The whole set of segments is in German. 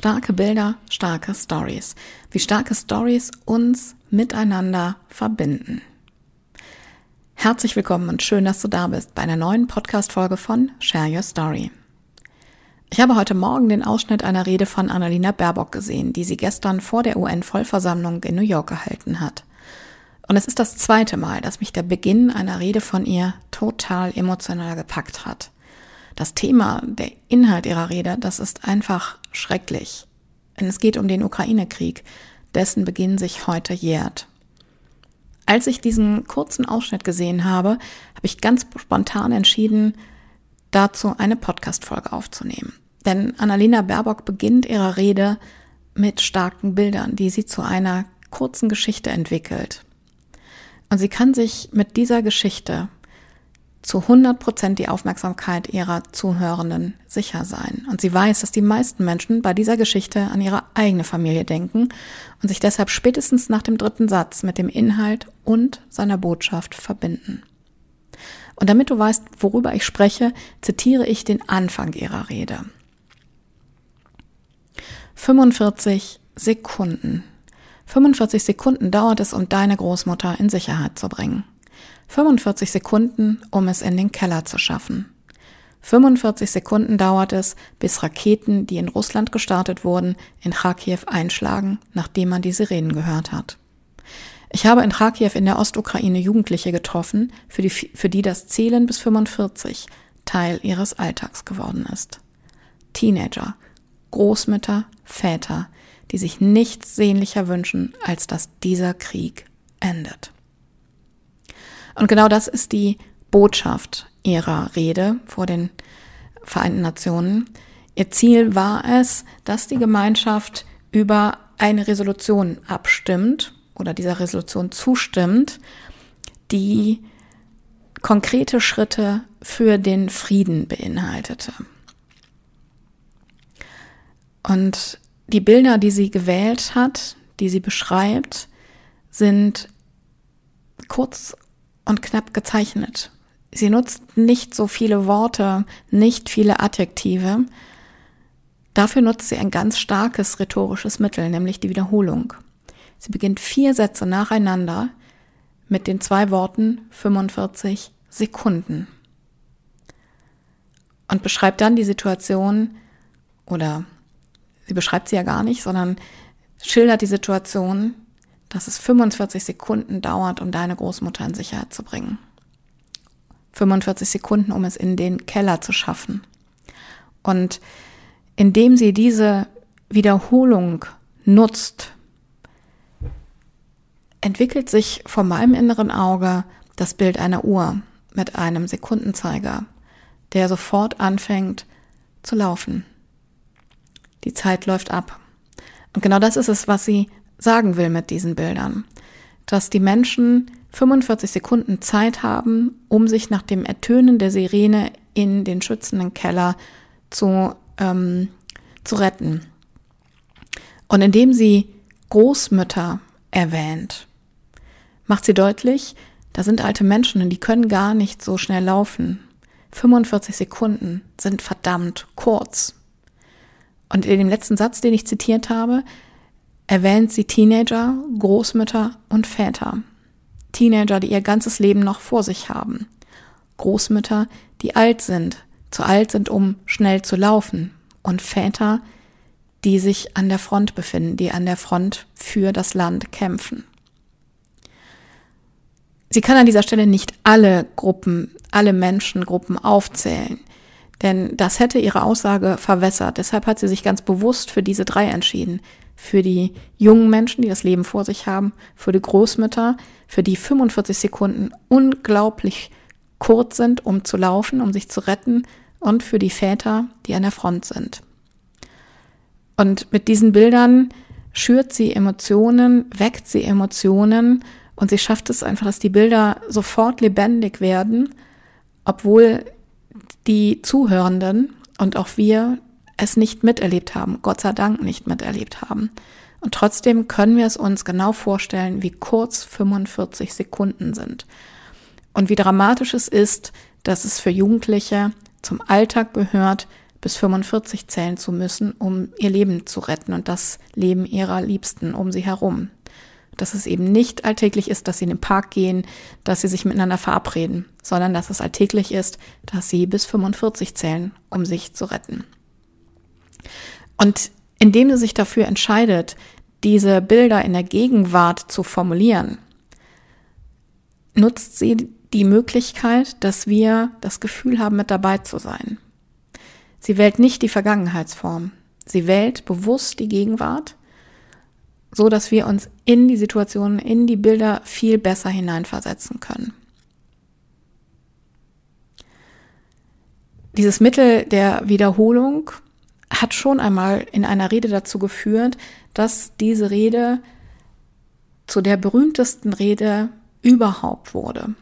Starke Bilder, starke Stories. Wie starke Stories uns miteinander verbinden. Herzlich willkommen und schön, dass du da bist bei einer neuen Podcast-Folge von Share Your Story. Ich habe heute Morgen den Ausschnitt einer Rede von Annalena Baerbock gesehen, die sie gestern vor der UN-Vollversammlung in New York gehalten hat. Und es ist das zweite Mal, dass mich der Beginn einer Rede von ihr total emotional gepackt hat. Das Thema, der Inhalt ihrer Rede, das ist einfach schrecklich. Denn es geht um den Ukraine-Krieg, dessen Beginn sich heute jährt. Als ich diesen kurzen Ausschnitt gesehen habe, habe ich ganz spontan entschieden, dazu eine Podcast-Folge aufzunehmen. Denn Annalena Baerbock beginnt ihre Rede mit starken Bildern, die sie zu einer kurzen Geschichte entwickelt. Und sie kann sich mit dieser Geschichte zu 100 Prozent die Aufmerksamkeit ihrer Zuhörenden sicher sein. Und sie weiß, dass die meisten Menschen bei dieser Geschichte an ihre eigene Familie denken und sich deshalb spätestens nach dem dritten Satz mit dem Inhalt und seiner Botschaft verbinden. Und damit du weißt, worüber ich spreche, zitiere ich den Anfang ihrer Rede. 45 Sekunden. 45 Sekunden dauert es, um deine Großmutter in Sicherheit zu bringen. 45 Sekunden, um es in den Keller zu schaffen. 45 Sekunden dauert es, bis Raketen, die in Russland gestartet wurden, in Kharkiv einschlagen, nachdem man die Sirenen gehört hat. Ich habe in Kharkiv in der Ostukraine Jugendliche getroffen, für die, für die das Zählen bis 45 Teil ihres Alltags geworden ist. Teenager, Großmütter, Väter, die sich nichts sehnlicher wünschen, als dass dieser Krieg endet. Und genau das ist die Botschaft ihrer Rede vor den Vereinten Nationen. Ihr Ziel war es, dass die Gemeinschaft über eine Resolution abstimmt oder dieser Resolution zustimmt, die konkrete Schritte für den Frieden beinhaltete. Und die Bilder, die sie gewählt hat, die sie beschreibt, sind kurz und knapp gezeichnet. Sie nutzt nicht so viele Worte, nicht viele Adjektive. Dafür nutzt sie ein ganz starkes rhetorisches Mittel, nämlich die Wiederholung. Sie beginnt vier Sätze nacheinander mit den zwei Worten 45 Sekunden und beschreibt dann die Situation oder sie beschreibt sie ja gar nicht, sondern schildert die Situation, dass es 45 Sekunden dauert, um deine Großmutter in Sicherheit zu bringen. 45 Sekunden, um es in den Keller zu schaffen. Und indem sie diese Wiederholung nutzt, entwickelt sich vor meinem inneren Auge das Bild einer Uhr mit einem Sekundenzeiger, der sofort anfängt zu laufen. Die Zeit läuft ab. Und genau das ist es, was sie sagen will mit diesen Bildern. Dass die Menschen 45 Sekunden Zeit haben, um sich nach dem Ertönen der Sirene in den schützenden Keller zu, ähm, zu retten. Und indem sie Großmütter erwähnt, macht sie deutlich, da sind alte Menschen und die können gar nicht so schnell laufen. 45 Sekunden sind verdammt kurz. Und in dem letzten Satz, den ich zitiert habe, erwähnt sie Teenager, Großmütter und Väter. Teenager, die ihr ganzes Leben noch vor sich haben. Großmütter, die alt sind, zu alt sind, um schnell zu laufen. Und Väter, die sich an der Front befinden, die an der Front für das Land kämpfen. Sie kann an dieser Stelle nicht alle Gruppen, alle Menschengruppen aufzählen, denn das hätte ihre Aussage verwässert. Deshalb hat sie sich ganz bewusst für diese drei entschieden. Für die jungen Menschen, die das Leben vor sich haben, für die Großmütter, für die 45 Sekunden unglaublich kurz sind, um zu laufen, um sich zu retten, und für die Väter, die an der Front sind. Und mit diesen Bildern schürt sie Emotionen, weckt sie Emotionen und sie schafft es einfach, dass die Bilder sofort lebendig werden, obwohl die Zuhörenden und auch wir es nicht miterlebt haben, Gott sei Dank nicht miterlebt haben. Und trotzdem können wir es uns genau vorstellen, wie kurz 45 Sekunden sind. Und wie dramatisch es ist, dass es für Jugendliche zum Alltag gehört, bis 45 zählen zu müssen, um ihr Leben zu retten und das Leben ihrer Liebsten um sie herum dass es eben nicht alltäglich ist, dass sie in den Park gehen, dass sie sich miteinander verabreden, sondern dass es alltäglich ist, dass sie bis 45 zählen, um sich zu retten. Und indem sie sich dafür entscheidet, diese Bilder in der Gegenwart zu formulieren, nutzt sie die Möglichkeit, dass wir das Gefühl haben, mit dabei zu sein. Sie wählt nicht die Vergangenheitsform. Sie wählt bewusst die Gegenwart so dass wir uns in die Situation, in die Bilder viel besser hineinversetzen können. Dieses Mittel der Wiederholung hat schon einmal in einer Rede dazu geführt, dass diese Rede zu der berühmtesten Rede überhaupt wurde.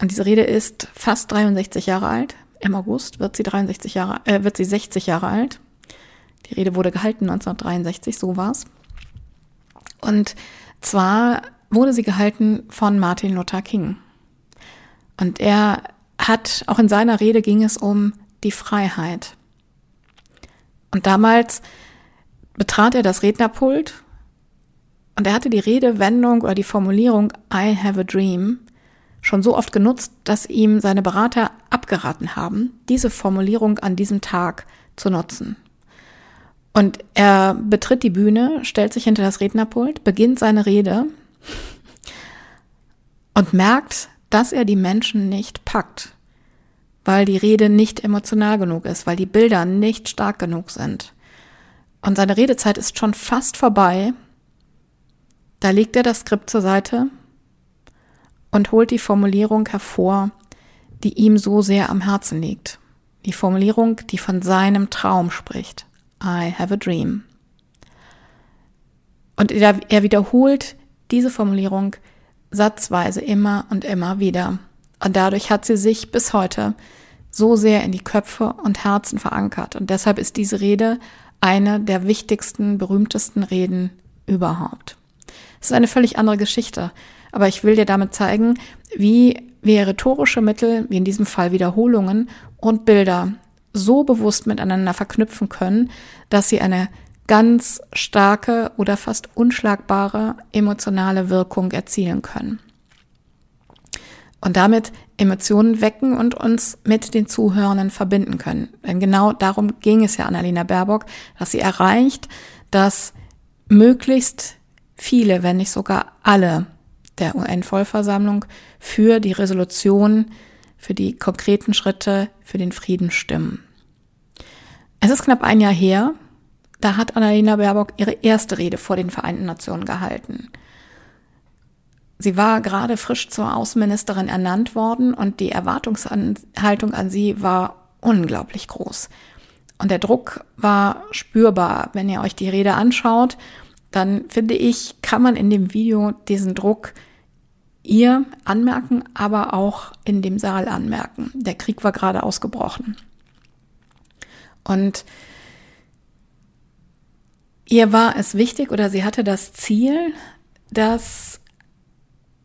Und diese Rede ist fast 63 Jahre alt. Im August wird sie 63 Jahre, äh, wird sie 60 Jahre alt. Die Rede wurde gehalten 1963, so war's. Und zwar wurde sie gehalten von Martin Luther King. Und er hat, auch in seiner Rede ging es um die Freiheit. Und damals betrat er das Rednerpult und er hatte die Redewendung oder die Formulierung I have a dream schon so oft genutzt, dass ihm seine Berater abgeraten haben, diese Formulierung an diesem Tag zu nutzen. Und er betritt die Bühne, stellt sich hinter das Rednerpult, beginnt seine Rede und merkt, dass er die Menschen nicht packt, weil die Rede nicht emotional genug ist, weil die Bilder nicht stark genug sind. Und seine Redezeit ist schon fast vorbei. Da legt er das Skript zur Seite und holt die Formulierung hervor, die ihm so sehr am Herzen liegt. Die Formulierung, die von seinem Traum spricht. I have a dream. Und er wiederholt diese Formulierung satzweise immer und immer wieder. Und dadurch hat sie sich bis heute so sehr in die Köpfe und Herzen verankert. Und deshalb ist diese Rede eine der wichtigsten, berühmtesten Reden überhaupt. Es ist eine völlig andere Geschichte. Aber ich will dir damit zeigen, wie wir rhetorische Mittel, wie in diesem Fall Wiederholungen und Bilder so bewusst miteinander verknüpfen können, dass sie eine ganz starke oder fast unschlagbare emotionale Wirkung erzielen können. Und damit Emotionen wecken und uns mit den Zuhörenden verbinden können. Denn genau darum ging es ja Annalena Baerbock, dass sie erreicht, dass möglichst viele, wenn nicht sogar alle der UN-Vollversammlung für die Resolution, für die konkreten Schritte, für den Frieden stimmen. Es ist knapp ein Jahr her, da hat Annalena Baerbock ihre erste Rede vor den Vereinten Nationen gehalten. Sie war gerade frisch zur Außenministerin ernannt worden und die Erwartungshaltung an sie war unglaublich groß. Und der Druck war spürbar. Wenn ihr euch die Rede anschaut, dann finde ich, kann man in dem Video diesen Druck ihr anmerken, aber auch in dem Saal anmerken. Der Krieg war gerade ausgebrochen. Und ihr war es wichtig oder sie hatte das Ziel, dass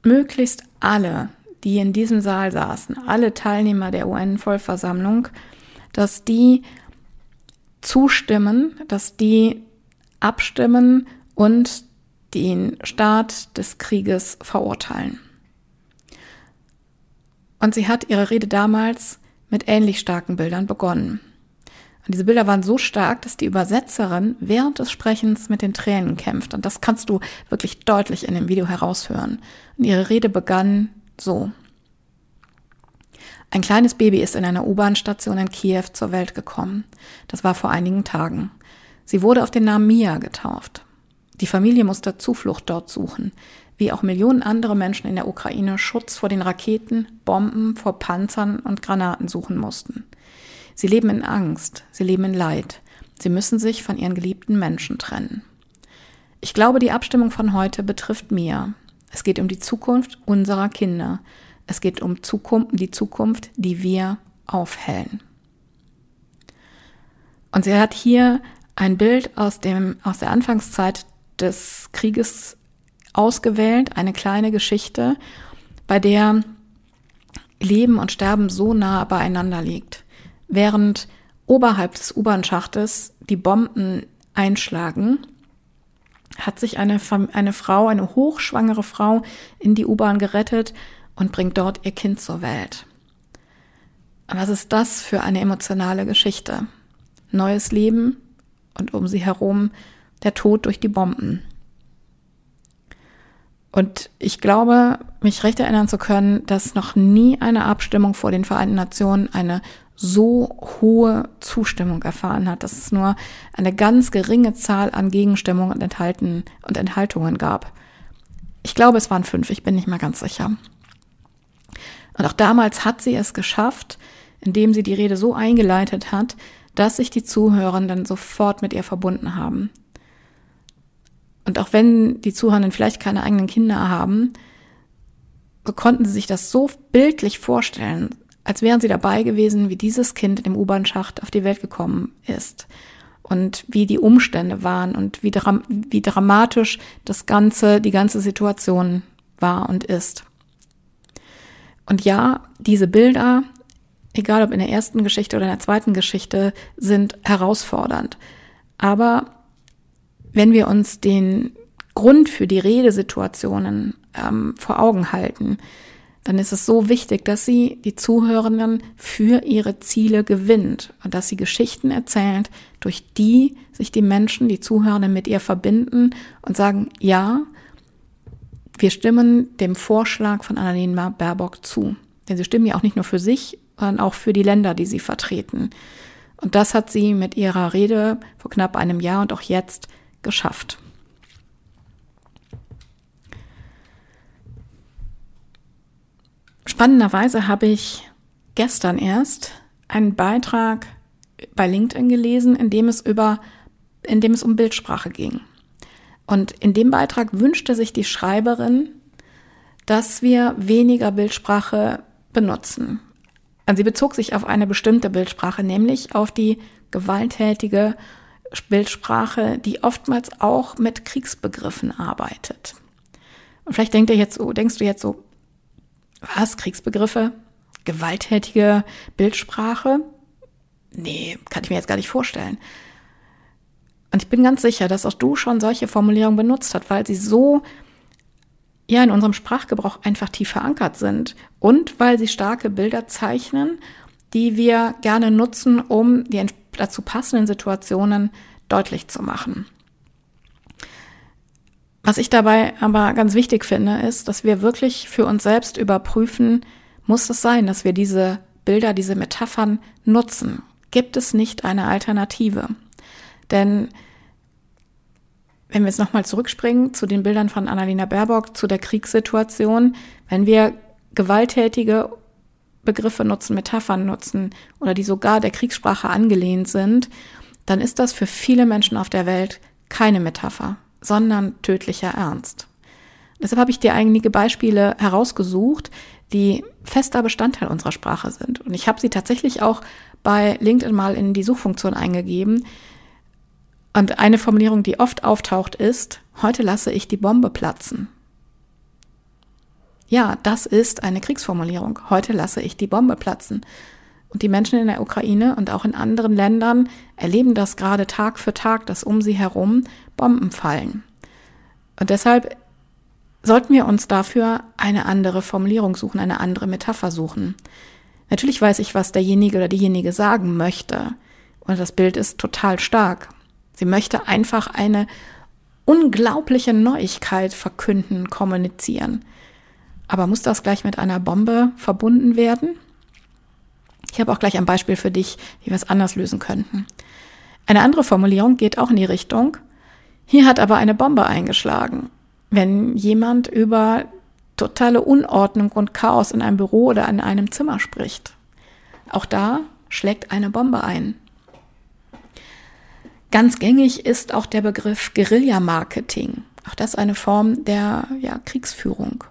möglichst alle, die in diesem Saal saßen, alle Teilnehmer der UN-Vollversammlung, dass die zustimmen, dass die abstimmen und den Start des Krieges verurteilen. Und sie hat ihre Rede damals mit ähnlich starken Bildern begonnen. Und diese Bilder waren so stark, dass die Übersetzerin während des Sprechens mit den Tränen kämpft. Und das kannst du wirklich deutlich in dem Video heraushören. Und ihre Rede begann so. Ein kleines Baby ist in einer U-Bahn-Station in Kiew zur Welt gekommen. Das war vor einigen Tagen. Sie wurde auf den Namen Mia getauft. Die Familie musste Zuflucht dort suchen, wie auch Millionen andere Menschen in der Ukraine Schutz vor den Raketen, Bomben, vor Panzern und Granaten suchen mussten. Sie leben in Angst, sie leben in Leid, sie müssen sich von ihren geliebten Menschen trennen. Ich glaube, die Abstimmung von heute betrifft Mia. Es geht um die Zukunft unserer Kinder. Es geht um Zukunft, die Zukunft, die wir aufhellen. Und sie hat hier ein Bild aus, dem, aus der Anfangszeit des Krieges ausgewählt, eine kleine Geschichte, bei der Leben und Sterben so nah beieinander liegt. Während oberhalb des U-Bahn-Schachtes die Bomben einschlagen, hat sich eine, eine Frau, eine hochschwangere Frau in die U-Bahn gerettet und bringt dort ihr Kind zur Welt. Was ist das für eine emotionale Geschichte? Neues Leben und um sie herum der Tod durch die Bomben. Und ich glaube, mich recht erinnern zu können, dass noch nie eine Abstimmung vor den Vereinten Nationen eine so hohe Zustimmung erfahren hat, dass es nur eine ganz geringe Zahl an Gegenstimmungen und, Enthalten und Enthaltungen gab. Ich glaube, es waren fünf, ich bin nicht mal ganz sicher. Und auch damals hat sie es geschafft, indem sie die Rede so eingeleitet hat, dass sich die Zuhörenden sofort mit ihr verbunden haben. Und auch wenn die Zuhörenden vielleicht keine eigenen Kinder haben, so konnten sie sich das so bildlich vorstellen, als wären sie dabei gewesen, wie dieses Kind in dem U-Bahn-Schacht auf die Welt gekommen ist und wie die Umstände waren und wie, dram wie dramatisch das ganze, die ganze Situation war und ist. Und ja, diese Bilder, egal ob in der ersten Geschichte oder in der zweiten Geschichte, sind herausfordernd. Aber wenn wir uns den Grund für die Redesituationen ähm, vor Augen halten, dann ist es so wichtig, dass sie die Zuhörenden für ihre Ziele gewinnt und dass sie Geschichten erzählt, durch die sich die Menschen, die Zuhörenden mit ihr verbinden und sagen, ja, wir stimmen dem Vorschlag von Annalena Baerbock zu. Denn sie stimmen ja auch nicht nur für sich, sondern auch für die Länder, die sie vertreten. Und das hat sie mit ihrer Rede vor knapp einem Jahr und auch jetzt geschafft. Spannenderweise habe ich gestern erst einen Beitrag bei LinkedIn gelesen, in dem es über, in dem es um Bildsprache ging. Und in dem Beitrag wünschte sich die Schreiberin, dass wir weniger Bildsprache benutzen. Und sie bezog sich auf eine bestimmte Bildsprache, nämlich auf die gewalttätige Bildsprache, die oftmals auch mit Kriegsbegriffen arbeitet. Und vielleicht denkt ihr jetzt so, denkst du jetzt so, was? Kriegsbegriffe? Gewalttätige Bildsprache? Nee, kann ich mir jetzt gar nicht vorstellen. Und ich bin ganz sicher, dass auch du schon solche Formulierungen benutzt hast, weil sie so ja in unserem Sprachgebrauch einfach tief verankert sind und weil sie starke Bilder zeichnen, die wir gerne nutzen, um die dazu passenden Situationen deutlich zu machen. Was ich dabei aber ganz wichtig finde, ist, dass wir wirklich für uns selbst überprüfen, muss es sein, dass wir diese Bilder, diese Metaphern nutzen? Gibt es nicht eine Alternative? Denn wenn wir jetzt nochmal zurückspringen zu den Bildern von Annalena Baerbock, zu der Kriegssituation, wenn wir gewalttätige Begriffe nutzen, Metaphern nutzen oder die sogar der Kriegssprache angelehnt sind, dann ist das für viele Menschen auf der Welt keine Metapher, sondern tödlicher Ernst. Deshalb habe ich dir einige Beispiele herausgesucht, die fester Bestandteil unserer Sprache sind. Und ich habe sie tatsächlich auch bei LinkedIn mal in die Suchfunktion eingegeben. Und eine Formulierung, die oft auftaucht, ist, heute lasse ich die Bombe platzen. Ja, das ist eine Kriegsformulierung. Heute lasse ich die Bombe platzen. Und die Menschen in der Ukraine und auch in anderen Ländern erleben das gerade Tag für Tag, dass um sie herum Bomben fallen. Und deshalb sollten wir uns dafür eine andere Formulierung suchen, eine andere Metapher suchen. Natürlich weiß ich, was derjenige oder diejenige sagen möchte. und das Bild ist total stark. Sie möchte einfach eine unglaubliche Neuigkeit verkünden, kommunizieren. Aber muss das gleich mit einer Bombe verbunden werden? Ich habe auch gleich ein Beispiel für dich, wie wir es anders lösen könnten. Eine andere Formulierung geht auch in die Richtung, hier hat aber eine Bombe eingeschlagen. Wenn jemand über totale Unordnung und Chaos in einem Büro oder in einem Zimmer spricht. Auch da schlägt eine Bombe ein. Ganz gängig ist auch der Begriff Guerilla-Marketing. Auch das eine Form der ja, Kriegsführung.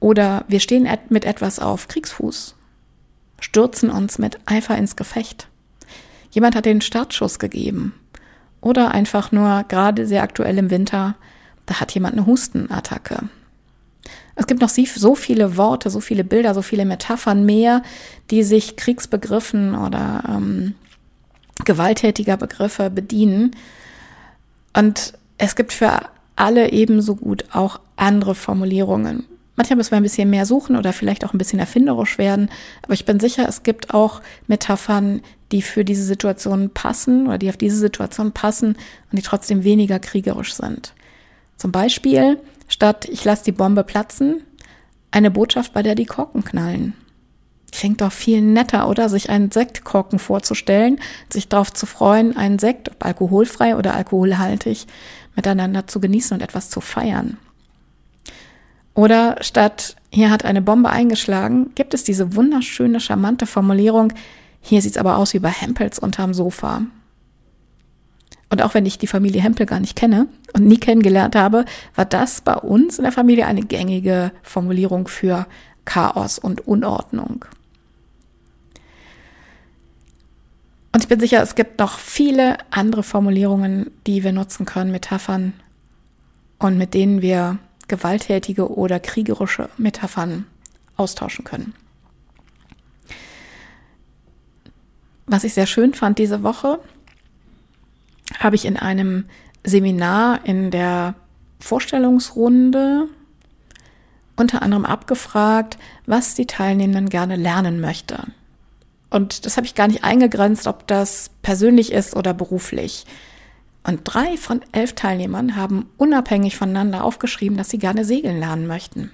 Oder wir stehen mit etwas auf Kriegsfuß, stürzen uns mit Eifer ins Gefecht. Jemand hat den Startschuss gegeben. Oder einfach nur gerade sehr aktuell im Winter, da hat jemand eine Hustenattacke. Es gibt noch so viele Worte, so viele Bilder, so viele Metaphern mehr, die sich Kriegsbegriffen oder ähm, gewalttätiger Begriffe bedienen. Und es gibt für alle ebenso gut auch andere Formulierungen. Manchmal müssen wir ein bisschen mehr suchen oder vielleicht auch ein bisschen erfinderisch werden. Aber ich bin sicher, es gibt auch Metaphern, die für diese Situation passen oder die auf diese Situation passen und die trotzdem weniger kriegerisch sind. Zum Beispiel statt ich lasse die Bombe platzen, eine Botschaft, bei der die Korken knallen. Klingt doch viel netter, oder? Sich einen Sektkorken vorzustellen, sich darauf zu freuen, einen Sekt, ob alkoholfrei oder alkoholhaltig, miteinander zu genießen und etwas zu feiern. Oder statt hier hat eine Bombe eingeschlagen, gibt es diese wunderschöne, charmante Formulierung, hier sieht's aber aus wie bei Hempels unterm Sofa. Und auch wenn ich die Familie Hempel gar nicht kenne und nie kennengelernt habe, war das bei uns in der Familie eine gängige Formulierung für Chaos und Unordnung. Und ich bin sicher, es gibt noch viele andere Formulierungen, die wir nutzen können, Metaphern und mit denen wir gewalttätige oder kriegerische Metaphern austauschen können. Was ich sehr schön fand diese Woche, habe ich in einem Seminar in der Vorstellungsrunde unter anderem abgefragt, was die Teilnehmenden gerne lernen möchte. Und das habe ich gar nicht eingegrenzt, ob das persönlich ist oder beruflich. Und drei von elf Teilnehmern haben unabhängig voneinander aufgeschrieben, dass sie gerne segeln lernen möchten.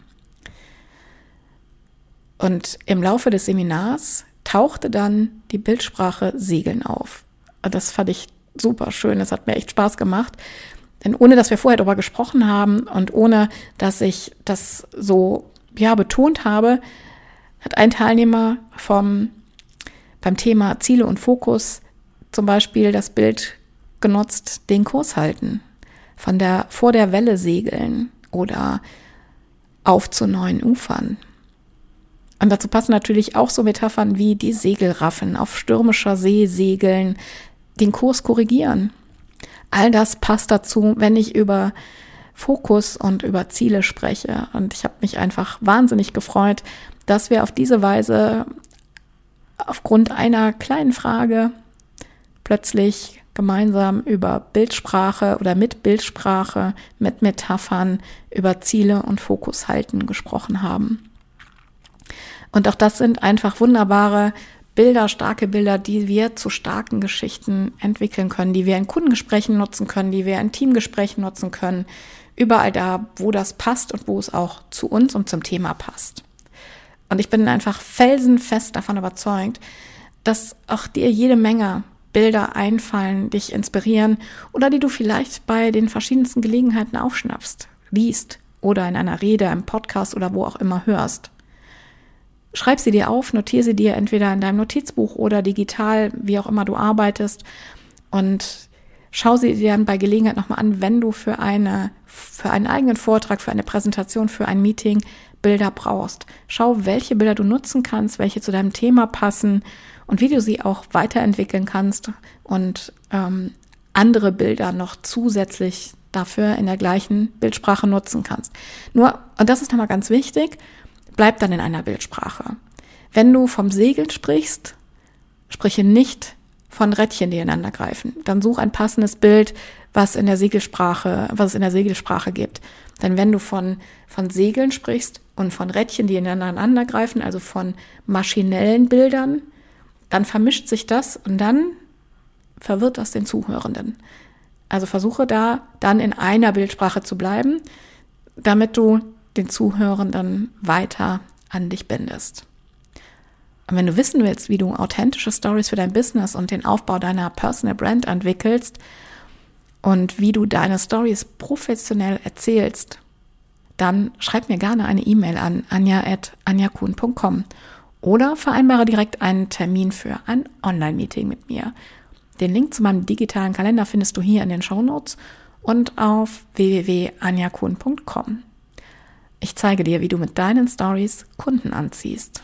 Und im Laufe des Seminars tauchte dann die Bildsprache Segeln auf. Und das fand ich super schön. Es hat mir echt Spaß gemacht. Denn ohne dass wir vorher darüber gesprochen haben und ohne dass ich das so ja betont habe, hat ein Teilnehmer vom beim Thema Ziele und Fokus zum Beispiel das Bild genutzt, den Kurs halten, von der vor der Welle segeln oder auf zu neuen Ufern. Und dazu passen natürlich auch so Metaphern wie die Segelraffen, auf stürmischer See segeln, den Kurs korrigieren. All das passt dazu, wenn ich über Fokus und über Ziele spreche. Und ich habe mich einfach wahnsinnig gefreut, dass wir auf diese Weise aufgrund einer kleinen Frage plötzlich gemeinsam über Bildsprache oder mit Bildsprache, mit Metaphern über Ziele und Fokus halten gesprochen haben. Und auch das sind einfach wunderbare Bilder, starke Bilder, die wir zu starken Geschichten entwickeln können, die wir in Kundengesprächen nutzen können, die wir in Teamgesprächen nutzen können. Überall da, wo das passt und wo es auch zu uns und zum Thema passt. Und ich bin einfach felsenfest davon überzeugt, dass auch dir jede Menge Bilder einfallen, dich inspirieren oder die du vielleicht bei den verschiedensten Gelegenheiten aufschnappst, liest oder in einer Rede, einem Podcast oder wo auch immer hörst. Schreib sie dir auf, notiere sie dir entweder in deinem Notizbuch oder digital, wie auch immer du arbeitest und schau sie dir dann bei Gelegenheit nochmal an, wenn du für eine, für einen eigenen Vortrag, für eine Präsentation, für ein Meeting Bilder brauchst. Schau, welche Bilder du nutzen kannst, welche zu deinem Thema passen und wie du sie auch weiterentwickeln kannst und ähm, andere Bilder noch zusätzlich dafür in der gleichen Bildsprache nutzen kannst. Nur, und das ist nochmal ganz wichtig, bleib dann in einer Bildsprache. Wenn du vom Segeln sprichst, spreche nicht von Rädchen, die ineinander greifen. Dann such ein passendes Bild, was in der Segelsprache, was es in der Segelsprache gibt. Denn wenn du von, von Segeln sprichst und von Rädchen, die ineinander greifen, also von maschinellen Bildern, dann vermischt sich das und dann verwirrt das den Zuhörenden. Also versuche da dann in einer Bildsprache zu bleiben, damit du den Zuhörenden weiter an dich bindest. Und wenn du wissen willst, wie du authentische Stories für dein Business und den Aufbau deiner Personal Brand entwickelst und wie du deine Stories professionell erzählst, dann schreib mir gerne eine E-Mail an anja.anjakun.com oder vereinbare direkt einen Termin für ein Online-Meeting mit mir. Den Link zu meinem digitalen Kalender findest du hier in den Show Notes und auf www.anjakun.com. Ich zeige dir, wie du mit deinen Stories Kunden anziehst.